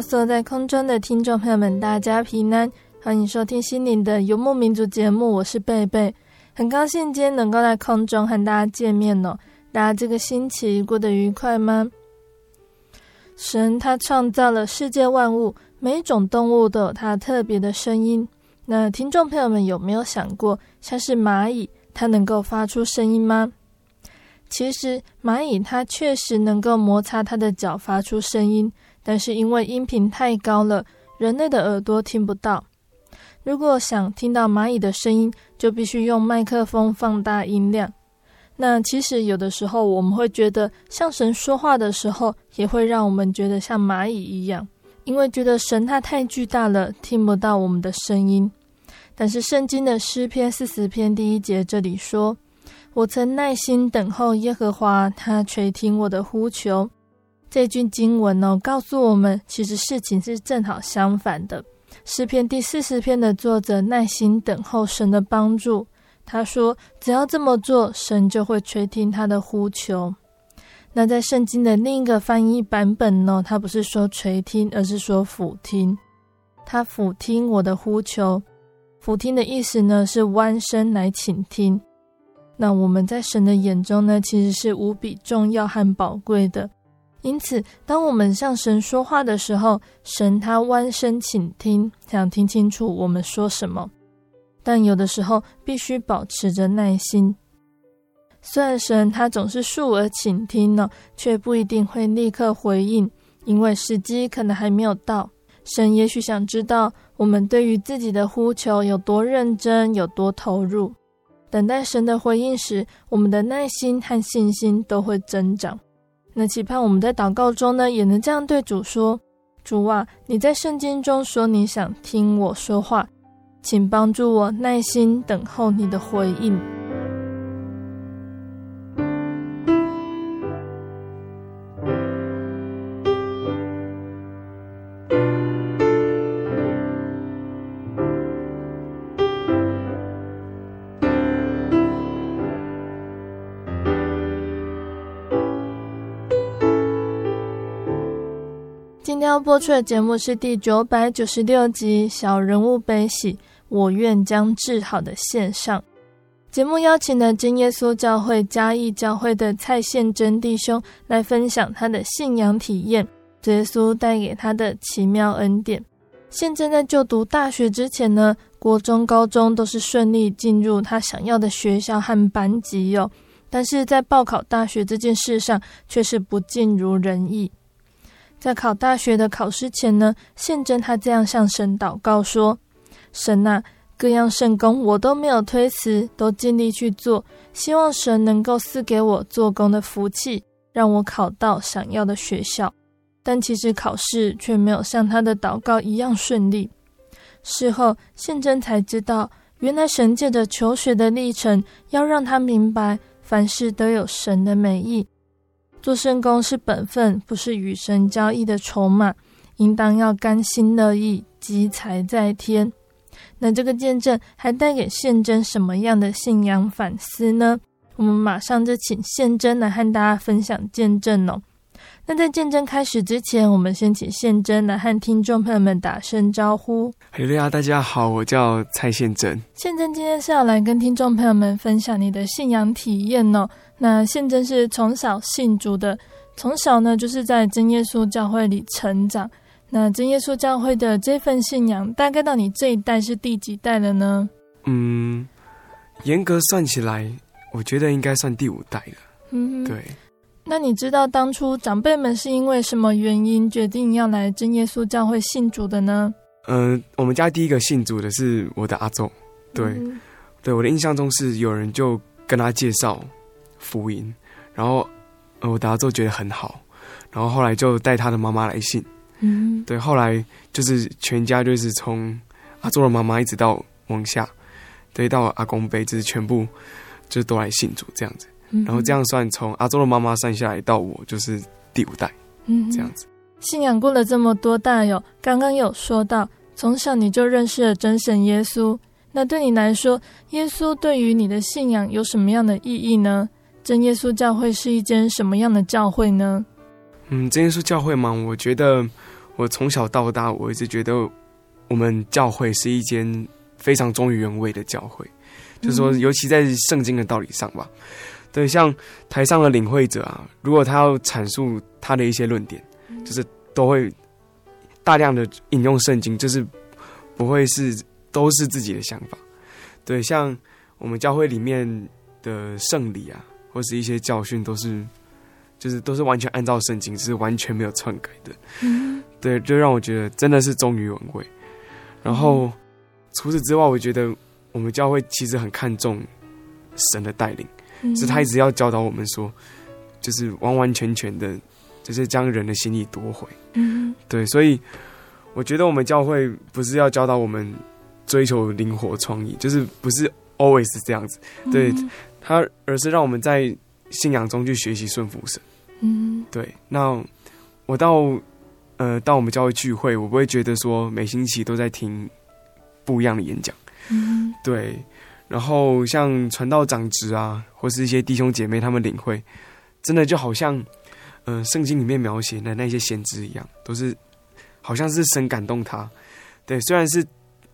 坐在空中的听众朋友们，大家平安，欢迎收听心灵的游牧民族节目，我是贝贝，很高兴今天能够在空中和大家见面哦。大家这个星期过得愉快吗？神他创造了世界万物，每一种动物都有它特别的声音。那听众朋友们有没有想过，像是蚂蚁，它能够发出声音吗？其实蚂蚁它确实能够摩擦它的脚发出声音。但是因为音频太高了，人类的耳朵听不到。如果想听到蚂蚁的声音，就必须用麦克风放大音量。那其实有的时候我们会觉得，像神说话的时候，也会让我们觉得像蚂蚁一样，因为觉得神他太巨大了，听不到我们的声音。但是圣经的诗篇四十篇第一节这里说：“我曾耐心等候耶和华，他垂听我的呼求。”这句经文呢，告诉我们，其实事情是正好相反的。诗篇第四十篇的作者耐心等候神的帮助，他说，只要这么做，神就会垂听他的呼求。那在圣经的另一个翻译版本呢，他不是说垂听，而是说俯听。他俯听我的呼求，俯听的意思呢，是弯身来倾听。那我们在神的眼中呢，其实是无比重要和宝贵的。因此，当我们向神说话的时候，神他弯身倾听，想听清楚我们说什么。但有的时候必须保持着耐心。虽然神他总是竖耳倾听呢，却不一定会立刻回应，因为时机可能还没有到。神也许想知道我们对于自己的呼求有多认真，有多投入。等待神的回应时，我们的耐心和信心都会增长。那期盼我们在祷告中呢，也能这样对主说：“主啊，你在圣经中说你想听我说话，请帮助我耐心等候你的回应。”今天要播出的节目是第九百九十六集《小人物悲喜》，我愿将治好的献上。节目邀请了真耶稣教会嘉义教会的蔡宪真弟兄来分享他的信仰体验，耶稣带给他的奇妙恩典。宪真在就读大学之前呢，国中、高中都是顺利进入他想要的学校和班级哟，但是在报考大学这件事上却是不尽如人意。在考大学的考试前呢，宪真他这样向神祷告说：“神啊，各样圣工我都没有推辞，都尽力去做，希望神能够赐给我做工的福气，让我考到想要的学校。但其实考试却没有像他的祷告一样顺利。事后，宪真才知道，原来神借着求学的历程，要让他明白，凡事都有神的美意。”做圣工是本分，不是与神交易的筹码，应当要甘心乐意，积财在天。那这个见证还带给宪真什么样的信仰反思呢？我们马上就请宪真来和大家分享见证哦。那在见证开始之前，我们先请宪真来和听众朋友们打声招呼。哈喽呀，大家好，我叫蔡宪真。宪真今天是要来跟听众朋友们分享你的信仰体验哦。那宪真是从小信主的，从小呢就是在真耶稣教会里成长。那真耶稣教会的这份信仰，大概到你这一代是第几代了呢？嗯，严格算起来，我觉得应该算第五代了。嗯，对。那你知道当初长辈们是因为什么原因决定要来真耶稣教会信主的呢？嗯、呃，我们家第一个信主的是我的阿祖，对，嗯、对，我的印象中是有人就跟他介绍福音，然后呃我的阿祖觉得很好，然后后来就带他的妈妈来信，嗯，对，后来就是全家就是从阿祖的妈妈一直到往下，对，到阿公辈，就是全部就都来信主这样子。然后这样算，从阿周的妈妈算下来到我就是第五代，嗯，这样子。信仰过了这么多代哟，刚刚有说到从小你就认识了真神耶稣，那对你来说，耶稣对于你的信仰有什么样的意义呢？真耶稣教会是一间什么样的教会呢？嗯，真耶稣教会嘛，我觉得我从小到大，我一直觉得我们教会是一间非常忠于原味的教会，就是说，尤其在圣经的道理上吧。对，像台上的领会者啊，如果他要阐述他的一些论点，就是都会大量的引用圣经，就是不会是都是自己的想法。对，像我们教会里面的圣礼啊，或是一些教训，都是就是都是完全按照圣经，是完全没有篡改的。嗯，对，就让我觉得真的是忠于原味。然后除此之外，我觉得我们教会其实很看重神的带领。是他一直要教导我们说，就是完完全全的，就是将人的心意夺回。嗯，对，所以我觉得我们教会不是要教导我们追求灵活创意，就是不是 always 这样子。对他，而是让我们在信仰中去学习顺服神。嗯，对。那我到呃到我们教会聚会，我不会觉得说每星期都在听不一样的演讲。嗯，对。然后像传道长职啊，或是一些弟兄姐妹他们领会，真的就好像，嗯、呃，圣经里面描写的那些先知一样，都是好像是神感动他。对，虽然是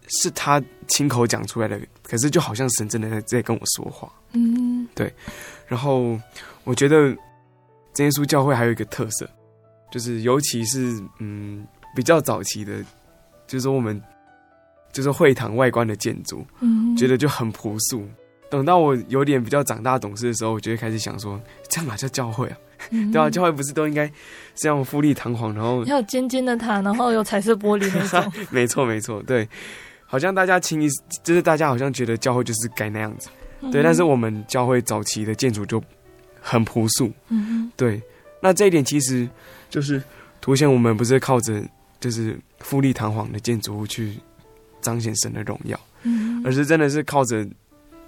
是他亲口讲出来的，可是就好像神真的在在跟我说话。嗯，对。然后我觉得真耶稣教会还有一个特色，就是尤其是嗯比较早期的，就是说我们。就是会堂外观的建筑，嗯，觉得就很朴素。等到我有点比较长大懂事的时候，我就会开始想说，这样哪叫教会啊？嗯、对啊，教会不是都应该这样富丽堂皇，然后要有尖尖的塔，然后有彩色玻璃那种。没错，没错，对，好像大家轻易就是大家好像觉得教会就是该那样子，嗯、对。但是我们教会早期的建筑就很朴素，嗯，对。那这一点其实就是凸显我们不是靠着就是富丽堂皇的建筑物去。彰显神的荣耀，而是真的是靠着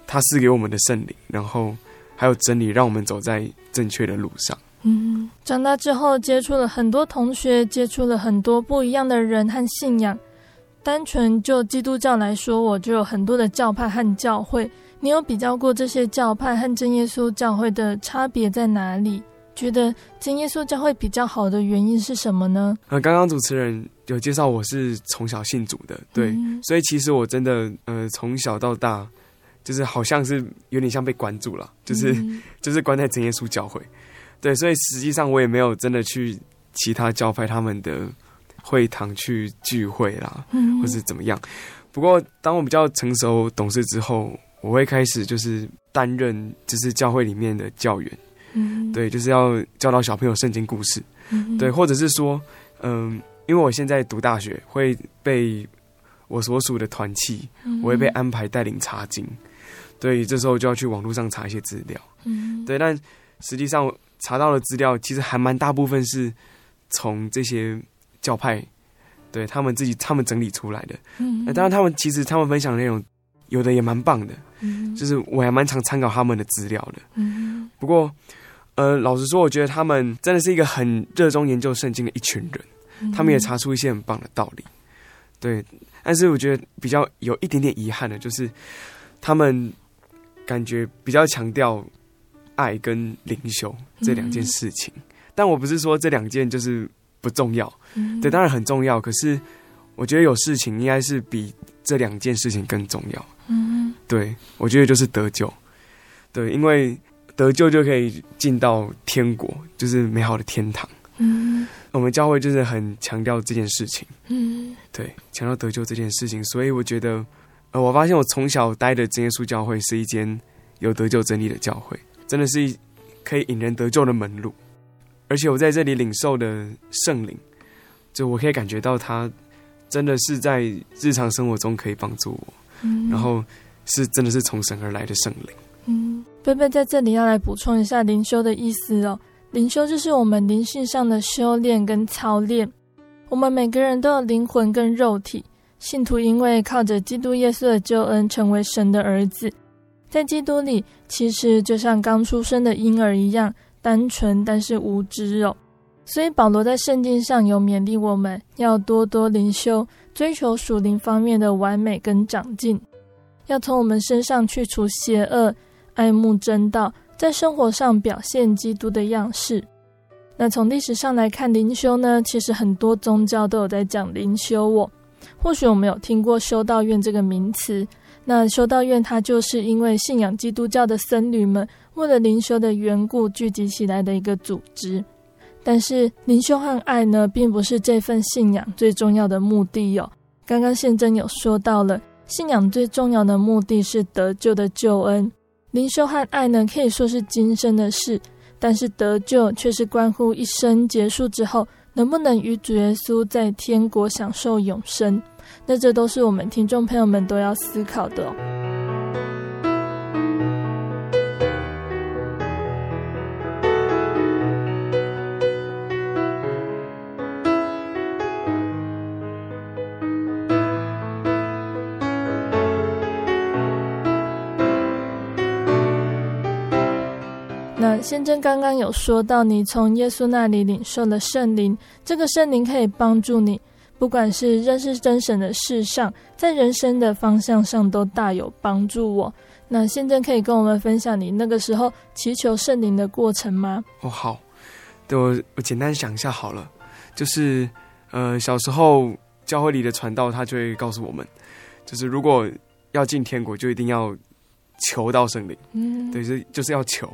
他赐给我们的圣灵，然后还有真理，让我们走在正确的路上。嗯，长大之后接触了很多同学，接触了很多不一样的人和信仰。单纯就基督教来说，我就有很多的教派和教会。你有比较过这些教派和真耶稣教会的差别在哪里？觉得真耶稣教会比较好的原因是什么呢？呃，刚刚主持人有介绍，我是从小信主的，对，嗯、所以其实我真的呃从小到大，就是好像是有点像被关住了，就是、嗯、就是关在真耶稣教会，对，所以实际上我也没有真的去其他教派他们的会堂去聚会啦，嗯、或是怎么样。不过当我比较成熟懂事之后，我会开始就是担任就是教会里面的教员。嗯，对，就是要教导小朋友圣经故事，嗯、对，或者是说，嗯，因为我现在读大学，会被我所属的团契，嗯、我会被安排带领查经，对，这时候就要去网络上查一些资料，嗯，对，但实际上查到的资料其实还蛮大部分是从这些教派，对他们自己他们整理出来的，嗯，当然他们其实他们分享的内容有的也蛮棒的，嗯，就是我还蛮常参考他们的资料的，嗯，不过。呃，老实说，我觉得他们真的是一个很热衷研究圣经的一群人，嗯、他们也查出一些很棒的道理。对，但是我觉得比较有一点点遗憾的，就是他们感觉比较强调爱跟灵修这两件事情。嗯、但我不是说这两件就是不重要，嗯、对，当然很重要。可是我觉得有事情应该是比这两件事情更重要。嗯，对，我觉得就是得救，对，因为得救就可以进到天国，就是美好的天堂。嗯，我们教会就是很强调这件事情。嗯，对，强调得救这件事情，所以我觉得，呃，我发现我从小待的真耶稣教会是一间有得救真理的教会，真的是一可以引人得救的门路。而且我在这里领受的圣灵，就我可以感觉到他真的是在日常生活中可以帮助我。嗯，然后是真的是从神而来的圣灵。嗯，贝贝在这里要来补充一下灵修的意思哦。灵修就是我们灵性上的修炼跟操练。我们每个人都有灵魂跟肉体，信徒因为靠着基督耶稣的救恩，成为神的儿子。在基督里，其实就像刚出生的婴儿一样单纯，但是无知哦。所以保罗在圣经上有勉励我们要多多灵修，追求属灵方面的完美跟长进，要从我们身上去除邪恶，爱慕真道。在生活上表现基督的样式。那从历史上来看，灵修呢，其实很多宗教都有在讲灵修哦。或许我们有听过修道院这个名词。那修道院它就是因为信仰基督教的僧侣们为了灵修的缘故聚集起来的一个组织。但是灵修和爱呢，并不是这份信仰最重要的目的哦。刚刚宪真有说到了，信仰最重要的目的是得救的救恩。灵修和爱呢，可以说是今生的事，但是得救却是关乎一生结束之后，能不能与主耶稣在天国享受永生。那这都是我们听众朋友们都要思考的哦。先真刚刚有说到，你从耶稣那里领受了圣灵，这个圣灵可以帮助你，不管是认识真神的事上，在人生的方向上都大有帮助我。那先真可以跟我们分享你那个时候祈求圣灵的过程吗？哦，好，对我我简单想一下好了，就是呃小时候教会里的传道他就会告诉我们，就是如果要进天国，就一定要求到圣灵，嗯，对，是就是要求。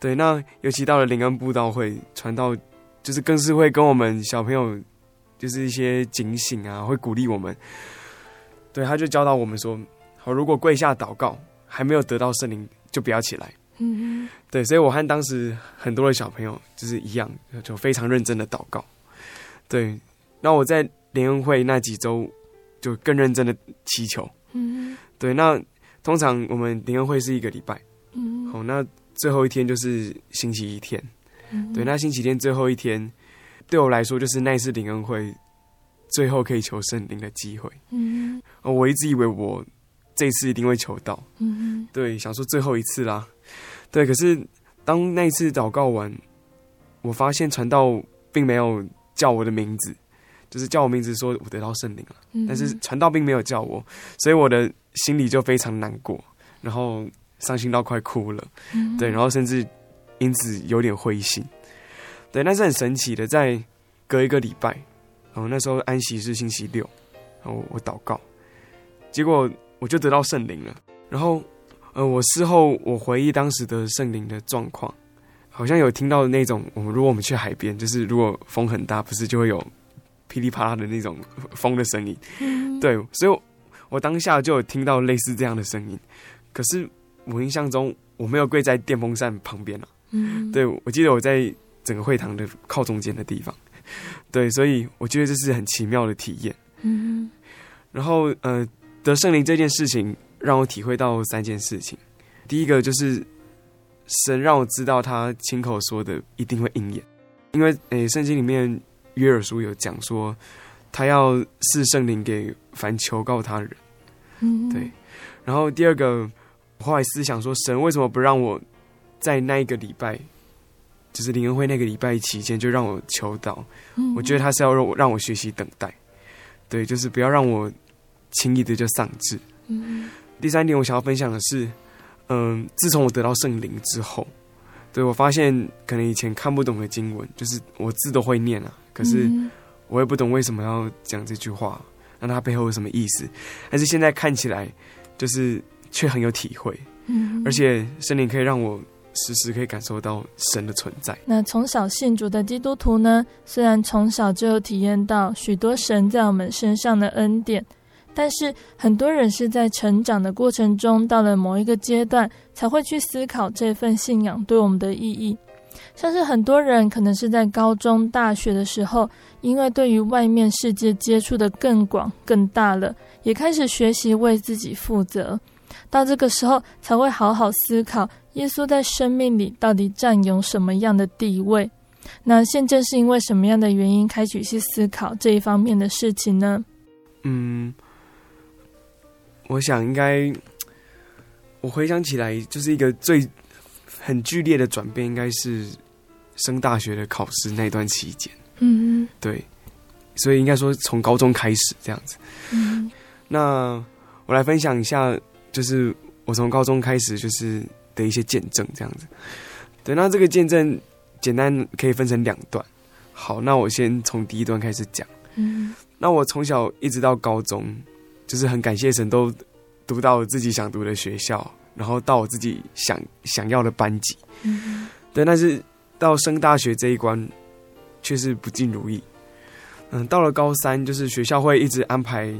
对，那尤其到了灵恩布道会传道，就是更是会跟我们小朋友，就是一些警醒啊，会鼓励我们。对，他就教导我们说：好，如果跪下祷告还没有得到圣灵，就不要起来。嗯，对，所以我和当时很多的小朋友就是一样，就非常认真的祷告。对，那我在灵恩会那几周就更认真的祈求。嗯，对，那通常我们灵恩会是一个礼拜。嗯，好，那。最后一天就是星期一天，嗯、对，那星期天最后一天，对我来说就是那一次灵恩会最后可以求圣灵的机会。嗯，我一直以为我这一次一定会求到，嗯，对，想说最后一次啦，对，可是当那一次祷告完，我发现传道并没有叫我的名字，就是叫我名字说我得到圣灵了，嗯、但是传道并没有叫我，所以我的心里就非常难过，然后。伤心到快哭了，嗯、对，然后甚至因此有点灰心，对，那是很神奇的。在隔一个礼拜，然后那时候安息是星期六，然后我祷告，结果我就得到圣灵了。然后，呃，我事后我回忆当时的圣灵的状况，好像有听到那种，我们如果我们去海边，就是如果风很大，不是就会有噼里啪啦的那种风的声音，嗯、对，所以我，我当下就有听到类似这样的声音，可是。我印象中我没有跪在电风扇旁边了，嗯，对，我记得我在整个会堂的靠中间的地方，对，所以我觉得这是很奇妙的体验，嗯，然后呃，得圣灵这件事情让我体会到三件事情，第一个就是神让我知道他亲口说的一定会应验，因为诶，圣经里面约尔书有讲说他要赐圣灵给凡求告他的人，嗯，对，然后第二个。后来思想说，神为什么不让我在那一个礼拜，就是灵恩会那个礼拜期间就让我求祷？嗯、我觉得他是要让我让我学习等待。对，就是不要让我轻易的就丧志。嗯，第三点，我想要分享的是，嗯，自从我得到圣灵之后，对，我发现可能以前看不懂的经文，就是我字都会念啊，可是我也不懂为什么要讲这句话，那它背后有什么意思？但是现在看起来，就是却很有体会。嗯，而且圣灵可以让我。时时可以感受到神的存在。那从小信主的基督徒呢，虽然从小就有体验到许多神在我们身上的恩典，但是很多人是在成长的过程中，到了某一个阶段，才会去思考这份信仰对我们的意义。像是很多人可能是在高中、大学的时候，因为对于外面世界接触的更广、更大了，也开始学习为自己负责。到这个时候，才会好好思考。耶稣在生命里到底占有什么样的地位？那现正是因为什么样的原因开始去思考这一方面的事情呢？嗯，我想应该，我回想起来，就是一个最很剧烈的转变，应该是升大学的考试那段期间。嗯，对，所以应该说从高中开始这样子。嗯，那我来分享一下，就是我从高中开始就是。的一些见证，这样子。对，那这个见证简单可以分成两段。好，那我先从第一段开始讲。嗯，那我从小一直到高中，就是很感谢神，都读到自己想读的学校，然后到我自己想想要的班级。嗯，对，但是到升大学这一关，却是不尽如意。嗯，到了高三，就是学校会一直安排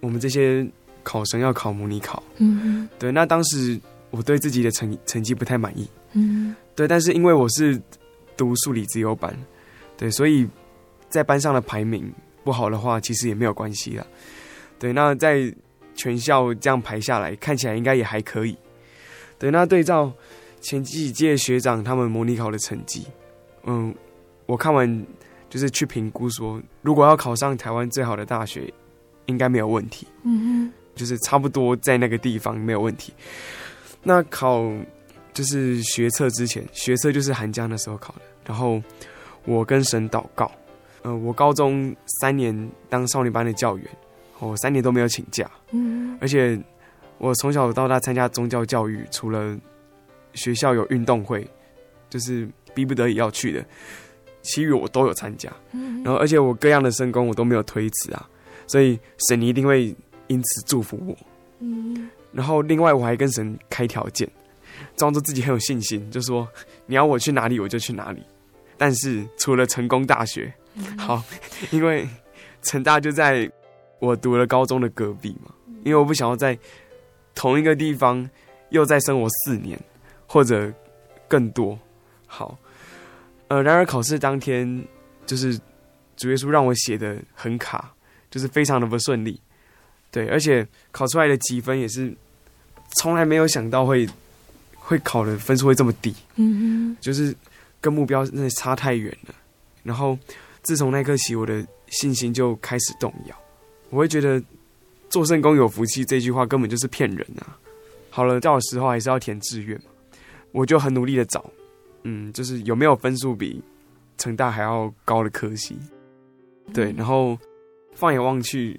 我们这些考生要考模拟考。嗯，对，那当时。我对自己的成成绩不太满意，嗯，对，但是因为我是读数理自由班，对，所以在班上的排名不好的话，其实也没有关系啦，对，那在全校这样排下来，看起来应该也还可以，对，那对照前几届学长他们模拟考的成绩，嗯，我看完就是去评估说，如果要考上台湾最好的大学，应该没有问题，嗯哼，就是差不多在那个地方没有问题。那考就是学测之前，学测就是寒假的时候考的。然后我跟神祷告，呃，我高中三年当少女班的教员，我三年都没有请假。嗯，而且我从小到大参加宗教教育，除了学校有运动会，就是逼不得已要去的，其余我都有参加。嗯，然后而且我各样的圣工我都没有推辞啊，所以神一定会因此祝福我。嗯。然后，另外我还跟神开条件，装作自己很有信心，就说你要我去哪里我就去哪里。但是除了成功大学，好，因为成大就在我读了高中的隔壁嘛，因为我不想要在同一个地方又再生活四年或者更多。好，呃，然而考试当天就是主耶稣让我写的很卡，就是非常的不顺利。对，而且考出来的积分也是从来没有想到会会考的分数会这么低，嗯哼，就是跟目标真的差太远了。然后自从那刻起，我的信心就开始动摇。我会觉得做圣工有福气这句话根本就是骗人啊！好了，到时候还是要填志愿嘛，我就很努力的找，嗯，就是有没有分数比成大还要高的科系，对，然后放眼望去。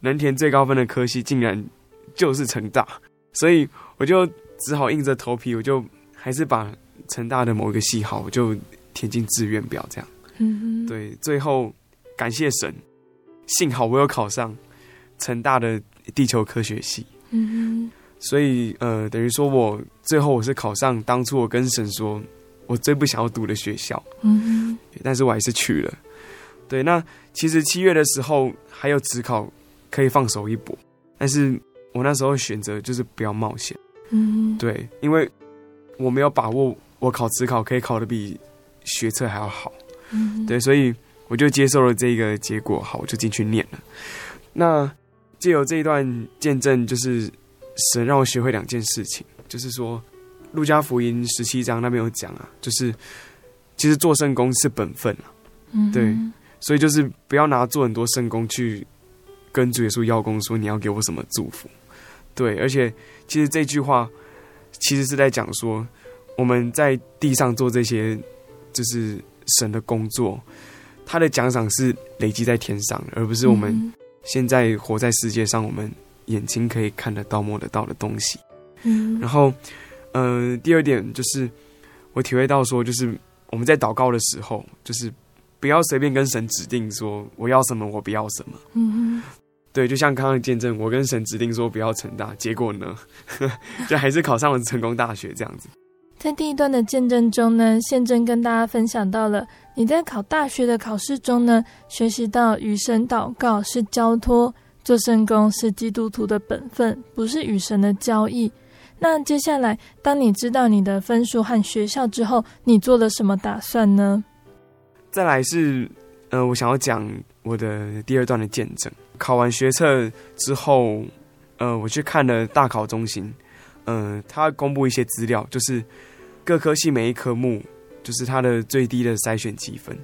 能填最高分的科系竟然就是成大，所以我就只好硬着头皮，我就还是把成大的某一个系好，我就填进志愿表这样。嗯哼，对，最后感谢神，幸好我有考上成大的地球科学系。嗯哼，所以呃，等于说我最后我是考上当初我跟神说我最不想要读的学校。嗯哼，但是我还是去了。对，那其实七月的时候还有职考。可以放手一搏，但是我那时候选择就是不要冒险。嗯，对，因为我没有把握，我考职考可以考得比学测还要好。嗯，对，所以我就接受了这个结果，好，我就进去念了。那借由这一段见证，就是神让我学会两件事情，就是说，路加福音十七章那边有讲啊，就是其实做圣工是本分啊。嗯，对，所以就是不要拿做很多圣工去。跟主耶稣邀功说，你要给我什么祝福？对，而且其实这句话其实是在讲说，我们在地上做这些就是神的工作，他的奖赏是累积在天上，而不是我们现在活在世界上，我们眼睛可以看得到、摸得到的东西。嗯，然后，嗯、呃，第二点就是我体会到说，就是我们在祷告的时候，就是不要随便跟神指定说我要什么，我不要什么。嗯，对，就像刚刚的见证，我跟神指定说不要成大，结果呢，就还是考上了成功大学这样子。在第一段的见证中呢，宪正跟大家分享到了你在考大学的考试中呢，学习到与神祷告是交托，做圣工是基督徒的本分，不是与神的交易。那接下来，当你知道你的分数和学校之后，你做了什么打算呢？再来是，呃，我想要讲我的第二段的见证。考完学测之后，呃，我去看了大考中心，嗯、呃，他公布一些资料，就是。各科系每一科目，就是它的最低的筛选积分。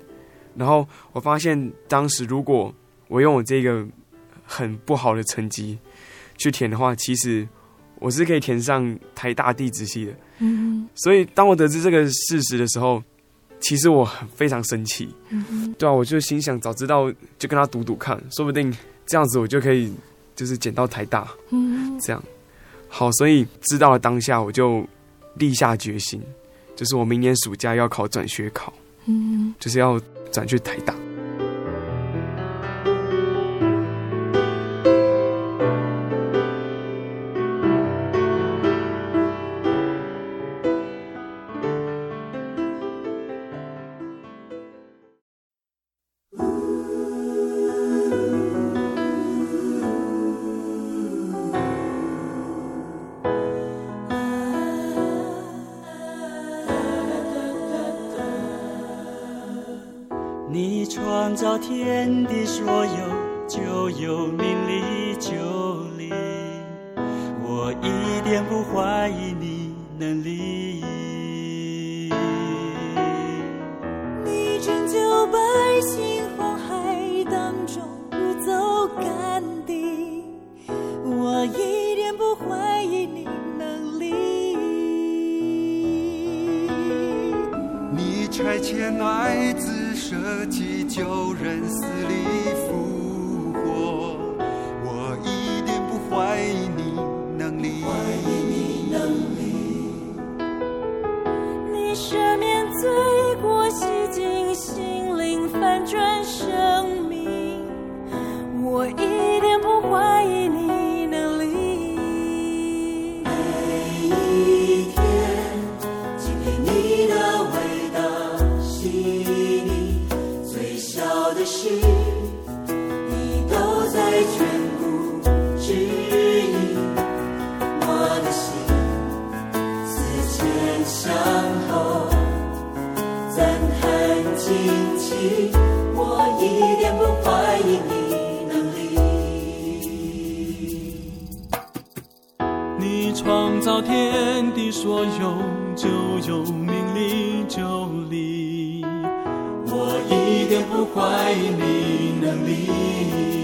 然后我发现，当时如果我用我这个很不好的成绩去填的话，其实我是可以填上台大地质系的。嗯，所以当我得知这个事实的时候，其实我非常生气。嗯，对啊，我就心想，早知道就跟他赌赌看，说不定这样子我就可以就是捡到台大。嗯，这样好，所以知道了当下我就。立下决心，就是我明年暑假要考转学考，嗯，就是要转去台大。造天地，所有就有命利就离。我一点不怀疑你能力。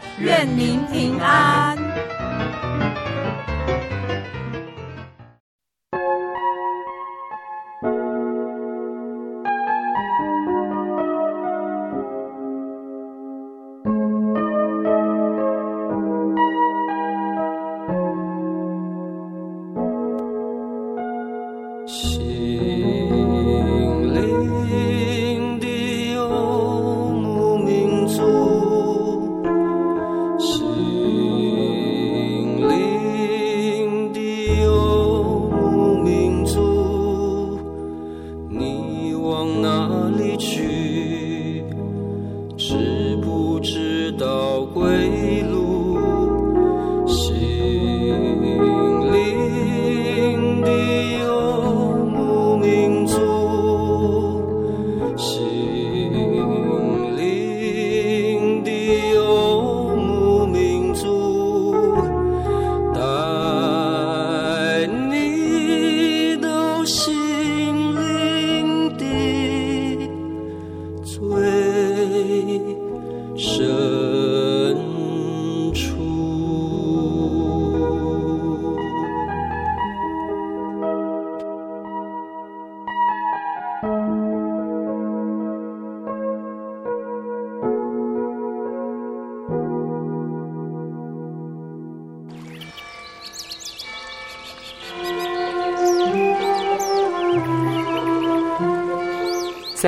愿您平安。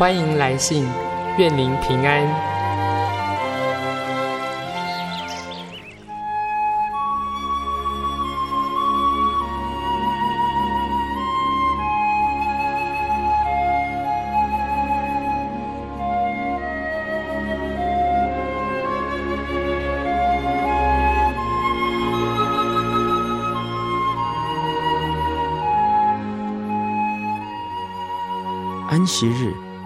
欢迎来信，愿您平安。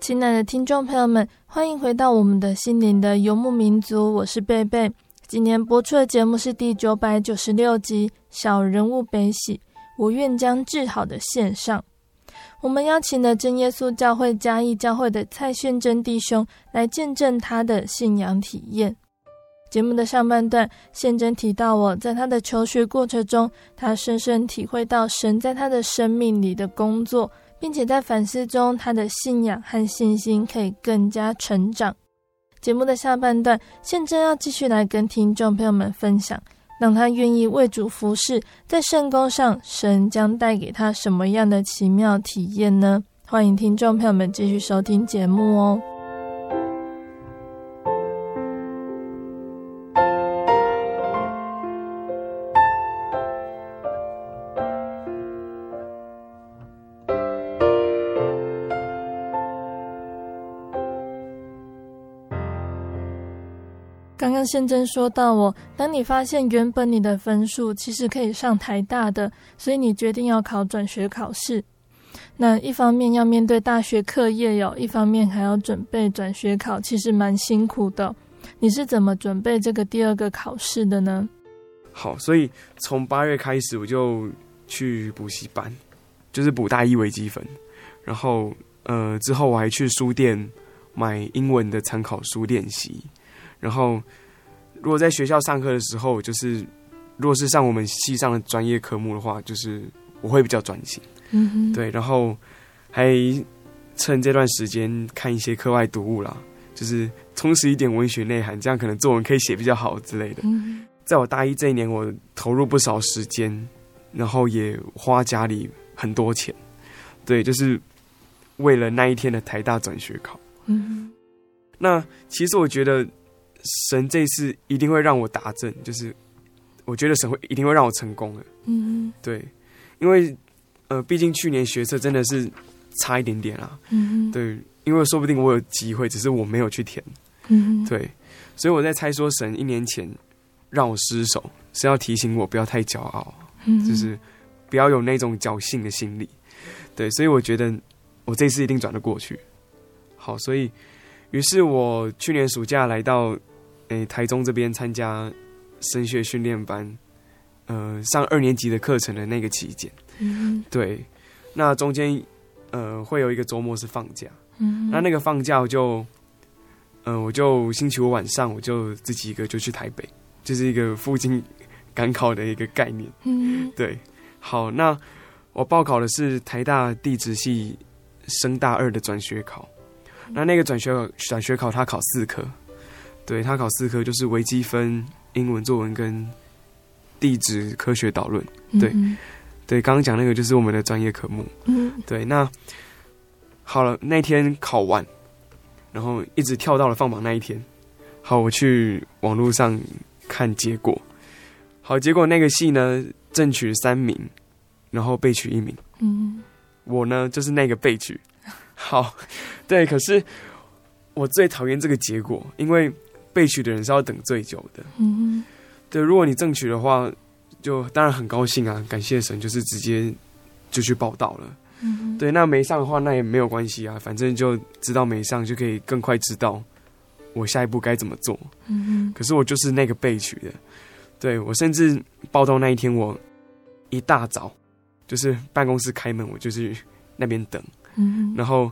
亲爱的听众朋友们，欢迎回到我们的心灵的游牧民族，我是贝贝。今年播出的节目是第九百九十六集《小人物悲喜》，我愿将治好的献上。我们邀请了真耶稣教会嘉义教会的蔡宪真弟兄来见证他的信仰体验。节目的上半段，宪真提到我在他的求学过程中，他深深体会到神在他的生命里的工作。并且在反思中，他的信仰和信心可以更加成长。节目的下半段，宪真要继续来跟听众朋友们分享，让他愿意为主服侍，在圣宫上，神将带给他什么样的奇妙体验呢？欢迎听众朋友们继续收听节目哦。刚刚宪真说到我，当你发现原本你的分数其实可以上台大的，所以你决定要考转学考试。那一方面要面对大学课业哟，一方面还要准备转学考，其实蛮辛苦的。你是怎么准备这个第二个考试的呢？好，所以从八月开始我就去补习班，就是补大一微积分，然后呃之后我还去书店买英文的参考书练习。然后，如果在学校上课的时候，就是如果是上我们系上的专业科目的话，就是我会比较专心。嗯哼，对。然后还趁这段时间看一些课外读物啦，就是充实一点文学内涵，这样可能作文可以写比较好之类的。嗯，在我大一这一年，我投入不少时间，然后也花家里很多钱，对，就是为了那一天的台大转学考。嗯，那其实我觉得。神这次一定会让我达阵，就是我觉得神会一定会让我成功的。嗯，对，因为呃，毕竟去年学测真的是差一点点啊。嗯，对，因为说不定我有机会，只是我没有去填。嗯，对，所以我在猜说，神一年前让我失手，是要提醒我不要太骄傲，嗯，就是不要有那种侥幸的心理。对，所以我觉得我这次一定转得过去。好，所以于是我去年暑假来到。诶，台中这边参加升学训练班，呃，上二年级的课程的那个期间，嗯，对，那中间呃会有一个周末是放假，嗯，那那个放假我就，呃，我就星期五晚上我就自己一个就去台北，就是一个附近赶考的一个概念，嗯，对，好，那我报考的是台大地质系升大二的转学考，那那个转学转学考他考四科。对，他考四科，就是微积分、英文作文跟地质科学导论。对，嗯、对，刚刚讲那个就是我们的专业科目。嗯，对，那好了，那天考完，然后一直跳到了放榜那一天。好，我去网络上看结果。好，结果那个系呢，正取三名，然后被取一名。嗯，我呢就是那个被取。好，对，可是我最讨厌这个结果，因为。备取的人是要等最久的，嗯，对。如果你正取的话，就当然很高兴啊，感谢神，就是直接就去报道了，嗯，对。那没上的话，那也没有关系啊，反正就知道没上，就可以更快知道我下一步该怎么做，嗯。可是我就是那个被取的，对，我甚至报道那一天，我一大早就是办公室开门，我就去那边等，嗯，然后。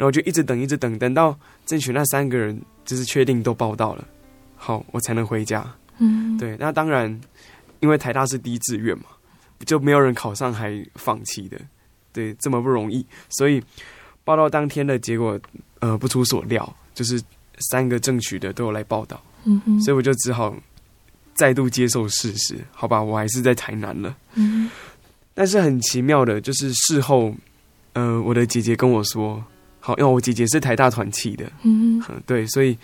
然后就一直等，一直等，等到争取那三个人就是确定都报到了，好，我才能回家。嗯，对。那当然，因为台大是第一志愿嘛，就没有人考上还放弃的。对，这么不容易，所以报到当天的结果，呃，不出所料，就是三个争取的都有来报道。嗯哼，所以我就只好再度接受事实，好吧，我还是在台南了。嗯，但是很奇妙的，就是事后，呃，我的姐姐跟我说。好，因为我姐姐是台大团契的，嗯，对，所以，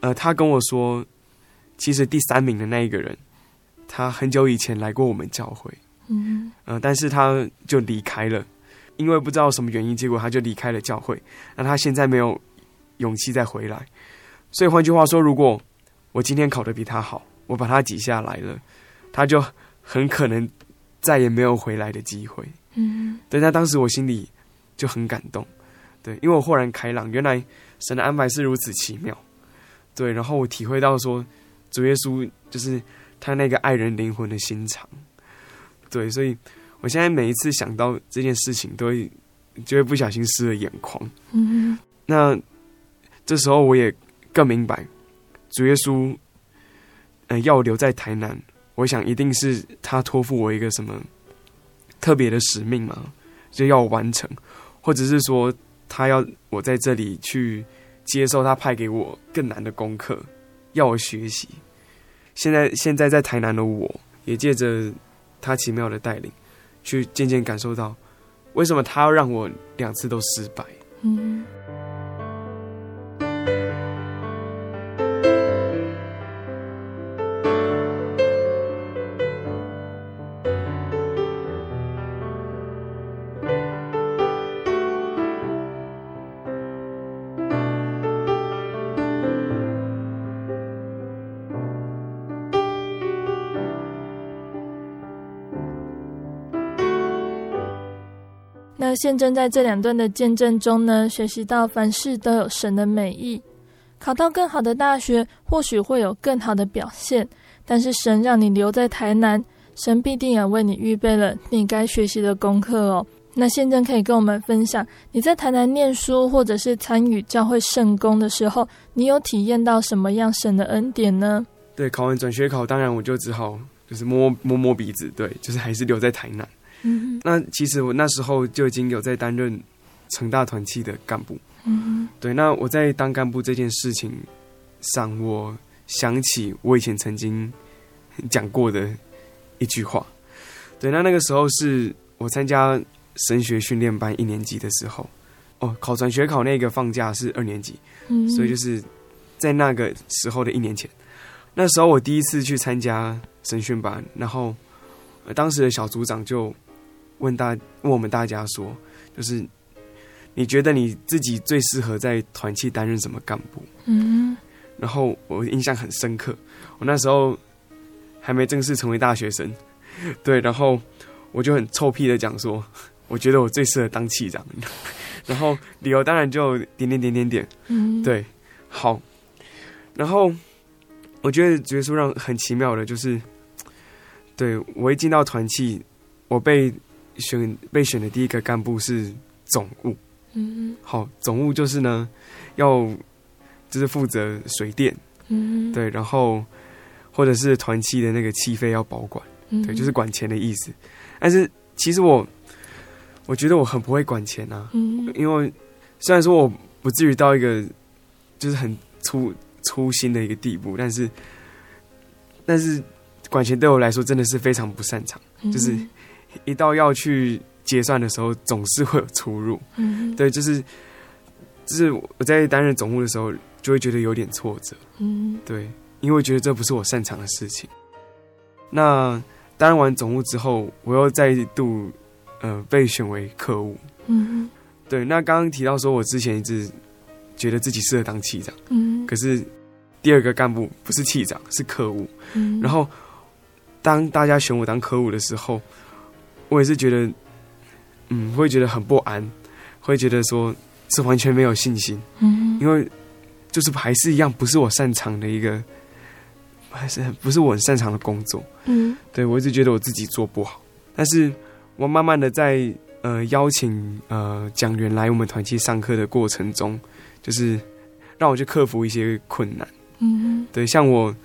呃，她跟我说，其实第三名的那一个人，他很久以前来过我们教会，嗯，呃，但是他就离开了，因为不知道什么原因，结果他就离开了教会。那他现在没有勇气再回来。所以换句话说，如果我今天考的比他好，我把他挤下来了，他就很可能再也没有回来的机会。嗯，对。那当时我心里就很感动，对，因为我豁然开朗，原来神的安排是如此奇妙。对，然后我体会到说，主耶稣就是他那个爱人灵魂的心肠。对，所以我现在每一次想到这件事情，都会就会不小心湿了眼眶。嗯，那这时候我也更明白，主耶稣，呃，要留在台南，我想一定是他托付我一个什么特别的使命嘛，就要完成，或者是说他要我在这里去接受他派给我更难的功课，要我学习。现在现在在台南的我，也借着他奇妙的带领，去渐渐感受到为什么他要让我两次都失败。嗯。现正在这两段的见证中呢，学习到凡事都有神的美意。考到更好的大学，或许会有更好的表现，但是神让你留在台南，神必定也为你预备了你该学习的功课哦。那现在可以跟我们分享，你在台南念书，或者是参与教会圣工的时候，你有体验到什么样神的恩典呢？对，考完转学考，当然我就只好就是摸摸摸鼻子，对，就是还是留在台南。嗯，那其实我那时候就已经有在担任成大团契的干部。嗯，对，那我在当干部这件事情上，我想起我以前曾经讲过的一句话。对，那那个时候是我参加神学训练班一年级的时候，哦，考转学考那个放假是二年级，嗯，所以就是在那个时候的一年前，那时候我第一次去参加神训班，然后当时的小组长就。问大问我们大家说，就是你觉得你自己最适合在团契担任什么干部？嗯，然后我印象很深刻，我那时候还没正式成为大学生，对，然后我就很臭屁的讲说，我觉得我最适合当气长，然后理由当然就点点点点点，嗯，对，好，然后我觉得结束让很奇妙的就是，对我一进到团契，我被。选被选的第一个干部是总务，嗯，好，总务就是呢，要就是负责水电，嗯，对，然后或者是团契的那个契费要保管，嗯，对，就是管钱的意思。但是其实我我觉得我很不会管钱啊，嗯，因为虽然说我不至于到一个就是很粗粗心的一个地步，但是但是管钱对我来说真的是非常不擅长，就是。一到要去结算的时候，总是会有出入。嗯，对，就是就是我在担任总务的时候，就会觉得有点挫折。嗯，对，因为觉得这不是我擅长的事情。那担任完总务之后，我又再度呃被选为客务。嗯，对。那刚刚提到说我之前一直觉得自己适合当气长。嗯，可是第二个干部不是气长，是客务。嗯，然后当大家选我当科务的时候。我也是觉得，嗯，会觉得很不安，会觉得说是完全没有信心，嗯，因为就是还是一样不是我擅长的一个，还是不是我很擅长的工作，嗯，对，我一直觉得我自己做不好，但是我慢慢的在呃邀请呃讲员来我们团契上课的过程中，就是让我去克服一些困难，嗯，对，像我，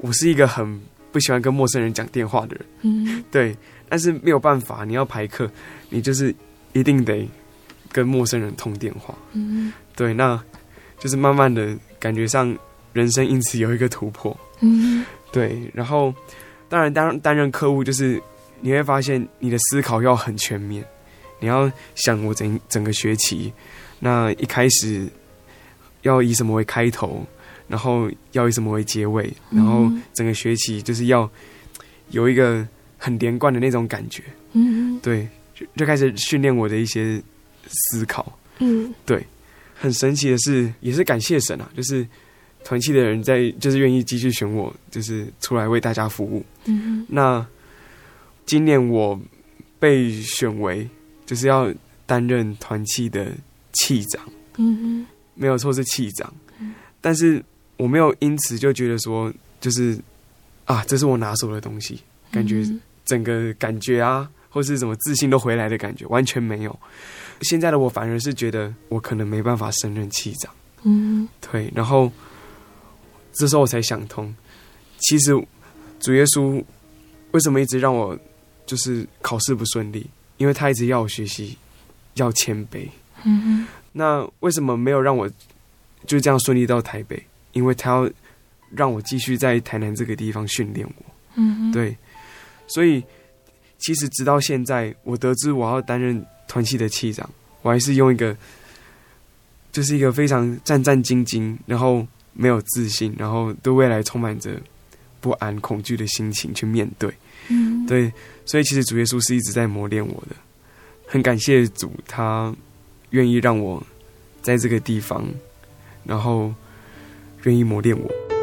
我是一个很不喜欢跟陌生人讲电话的人，嗯，对。但是没有办法，你要排课，你就是一定得跟陌生人通电话。嗯，对，那就是慢慢的感觉上人生因此有一个突破。嗯，对。然后，当然当担任客户，就是你会发现你的思考要很全面，你要想我整整个学期，那一开始要以什么为开头，然后要以什么为结尾，然后整个学期就是要有一个。很连贯的那种感觉，嗯，对，就就开始训练我的一些思考。嗯，对，很神奇的是，也是感谢神啊，就是团契的人在，就是愿意继续选我，就是出来为大家服务。嗯，那今年我被选为就是要担任团契的气长。嗯，没有错，是气长。但是我没有因此就觉得说，就是啊，这是我拿手的东西，感觉整个感觉啊，或是什么自信都回来的感觉，完全没有。现在的我反而是觉得我可能没办法胜任气长。嗯，对。然后这时候我才想通，其实主耶稣为什么一直让我就是考试不顺利？因为他一直要我学习，要谦卑。嗯，那为什么没有让我就这样顺利到台北？因为他要让我继续在台南这个地方训练我。嗯，对。所以其实直到现在，我得知我要担任团契的气长，我还是用一个就是一个非常战战兢兢，然后没有自信，然后对未来充满着不安、恐惧的心情去面对。嗯，对。所以其实主耶稣是一直在磨练我的，很感谢主，他愿意让我在这个地方，然后愿意磨练我。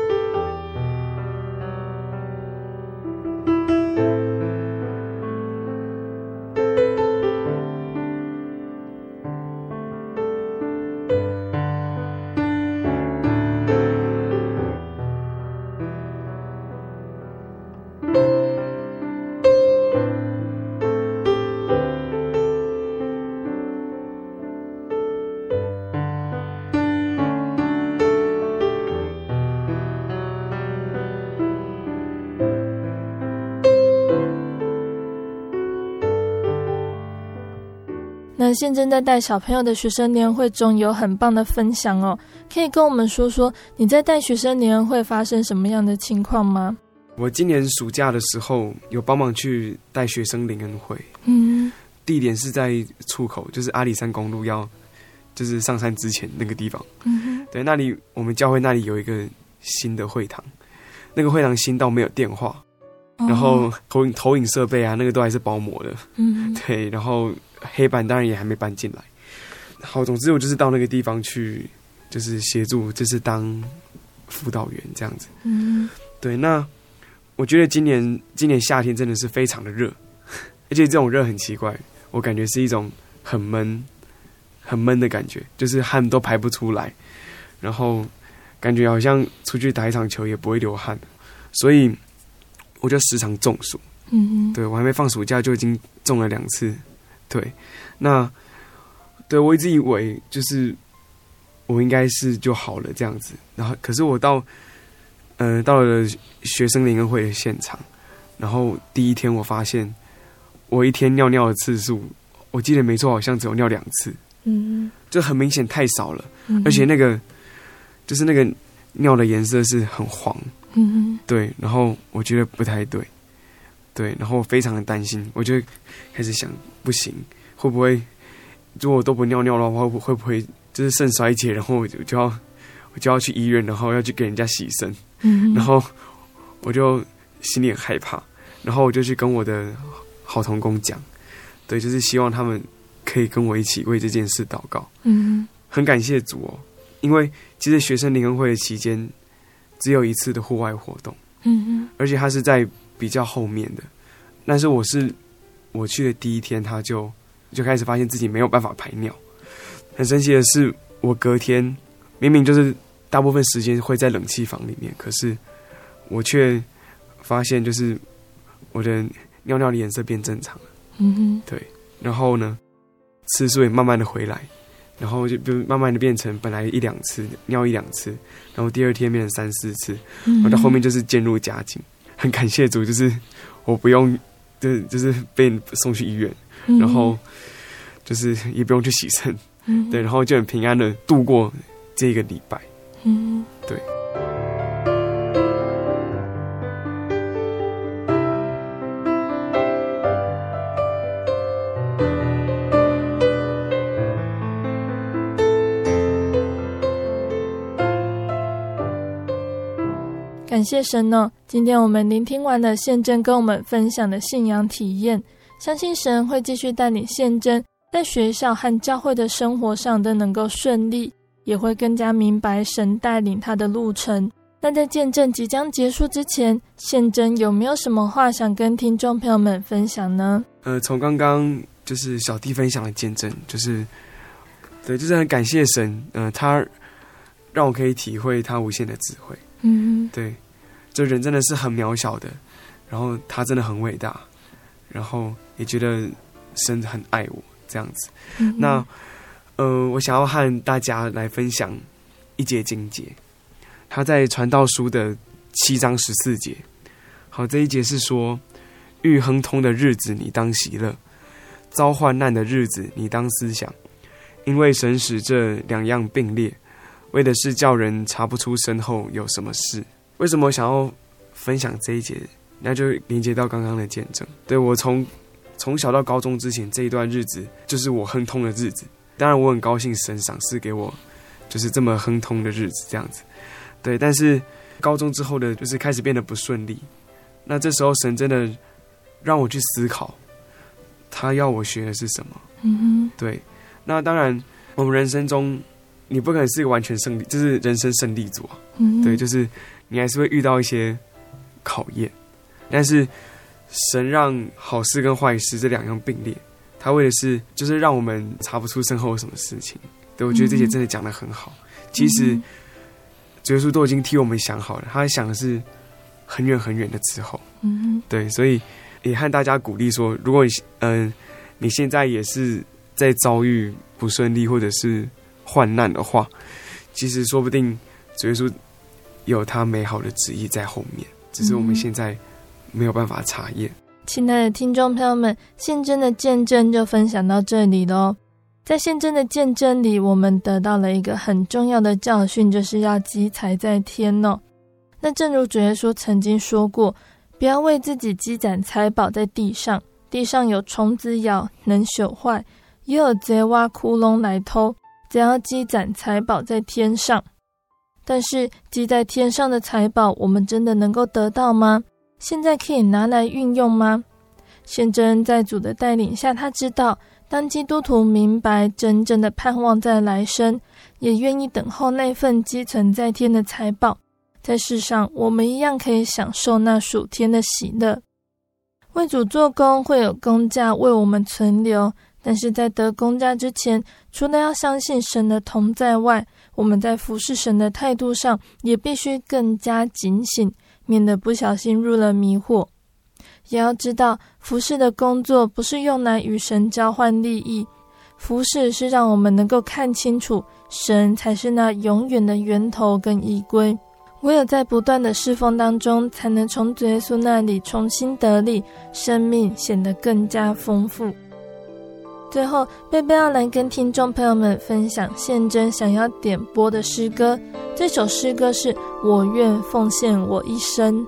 现正在带小朋友的学生年会中有很棒的分享哦，可以跟我们说说你在带学生年会发生什么样的情况吗？我今年暑假的时候有帮忙去带学生联恩会，嗯，地点是在出口，就是阿里山公路要就是上山之前那个地方，嗯，对，那里我们教会那里有一个新的会堂，那个会堂新到没有电话，然后投影投影设备啊，那个都还是包膜的，嗯，对，然后。黑板当然也还没搬进来。好，总之我就是到那个地方去，就是协助，就是当辅导员这样子。嗯，对。那我觉得今年今年夏天真的是非常的热，而且这种热很奇怪，我感觉是一种很闷、很闷的感觉，就是汗都排不出来，然后感觉好像出去打一场球也不会流汗，所以我就时常中暑。嗯，对，我还没放暑假就已经中了两次。对，那对我一直以为就是我应该是就好了这样子，然后可是我到呃到了学生联恩会的现场，然后第一天我发现我一天尿尿的次数，我记得没错，好像只有尿两次，嗯，就很明显太少了，嗯，而且那个就是那个尿的颜色是很黄，嗯，对，然后我觉得不太对。对，然后我非常的担心，我就开始想，不行，会不会如果我都不尿尿的话，会不会就是肾衰竭，然后我就就要我就要去医院，然后要去给人家洗肾，嗯，然后我就心里很害怕，然后我就去跟我的好同工讲，对，就是希望他们可以跟我一起为这件事祷告，嗯，很感谢主哦，因为其实学生联恩会的期间只有一次的户外活动，嗯，而且他是在。比较后面的，但是我是我去的第一天，他就就开始发现自己没有办法排尿。很神奇的是，我隔天明明就是大部分时间会在冷气房里面，可是我却发现就是我的尿尿的颜色变正常了。嗯哼，对。然后呢，次数也慢慢的回来，然后就就慢慢的变成本来一两次尿一两次，然后第二天变成三四次，然后到后面就是渐入佳境。很感谢主，就是我不用，就是就是被送去医院，嗯，然后就是也不用去洗肾，嗯，对，然后就很平安的度过这个礼拜，嗯，对。谢神呢，今天我们聆听完了宪正跟我们分享的信仰体验，相信神会继续带领宪真在学校和教会的生活上都能够顺利，也会更加明白神带领他的路程。那在见证即将结束之前，宪真有没有什么话想跟听众朋友们分享呢？呃，从刚刚就是小弟分享的见证，就是对，就是很感谢神，呃，他让我可以体会他无限的智慧。嗯，对，这人真的是很渺小的，然后他真的很伟大，然后也觉得神很爱我这样子。嗯、那呃，我想要和大家来分享一节经节。他在传道书的七章十四节，好，这一节是说：遇亨通的日子，你当喜乐；遭患难的日子，你当思想，因为神使这两样并列，为的是叫人查不出身后有什么事。为什么想要分享这一节？那就连接到刚刚的见证。对，我从从小到高中之前这一段日子，就是我亨通的日子。当然，我很高兴神赏赐给我，就是这么亨通的日子，这样子。对，但是高中之后的，就是开始变得不顺利。那这时候，神真的让我去思考，他要我学的是什么？嗯哼，对。那当然，我们人生中，你不可能是一个完全胜利，就是人生胜利组啊。嗯，对，就是你还是会遇到一些考验。但是神让好事跟坏事这两样并列，他为的是就是让我们查不出身后有什么事情。对，我觉得这些真的讲的很好。嗯、其实。主耶稣都已经替我们想好了，他想的是很远很远的之后。嗯，对，所以也和大家鼓励说，如果你嗯、呃、你现在也是在遭遇不顺利或者是患难的话，其实说不定主耶稣有他美好的旨意在后面，只是我们现在没有办法查验。亲爱的听众朋友们，宪真的见证就分享到这里喽。在宪真的见证里，我们得到了一个很重要的教训，就是要积财在天哦。那正如主耶稣曾经说过，不要为自己积攒财宝在地上，地上有虫子咬，能朽坏；也有贼挖窟窿来偷。只要积攒财宝在天上。但是积在天上的财宝，我们真的能够得到吗？现在可以拿来运用吗？宪真在主的带领下，他知道。当基督徒明白真正的盼望在来生，也愿意等候那份积存在天的财宝，在世上我们一样可以享受那属天的喜乐。为主做工会有工价为我们存留，但是在得公家之前，除了要相信神的同在外，我们在服侍神的态度上也必须更加警醒，免得不小心入了迷惑。也要知道，服侍的工作不是用来与神交换利益，服侍是让我们能够看清楚，神才是那永远的源头跟依归。唯有在不断的侍奉当中，才能从主耶稣那里重新得力，生命显得更加丰富。最后，贝贝要来跟听众朋友们分享现真想要点播的诗歌，这首诗歌是《我愿奉献我一生》。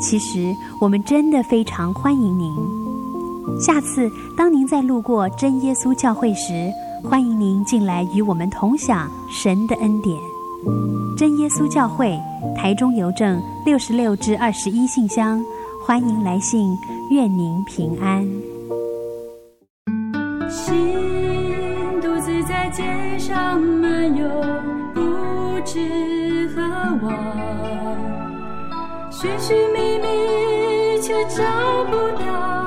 其实我们真的非常欢迎您。下次当您再路过真耶稣教会时，欢迎您进来与我们同享神的恩典。真耶稣教会台中邮政六十六至二十一信箱，欢迎来信，愿您平安。心独自在街上漫游，寻寻觅觅，却找不到。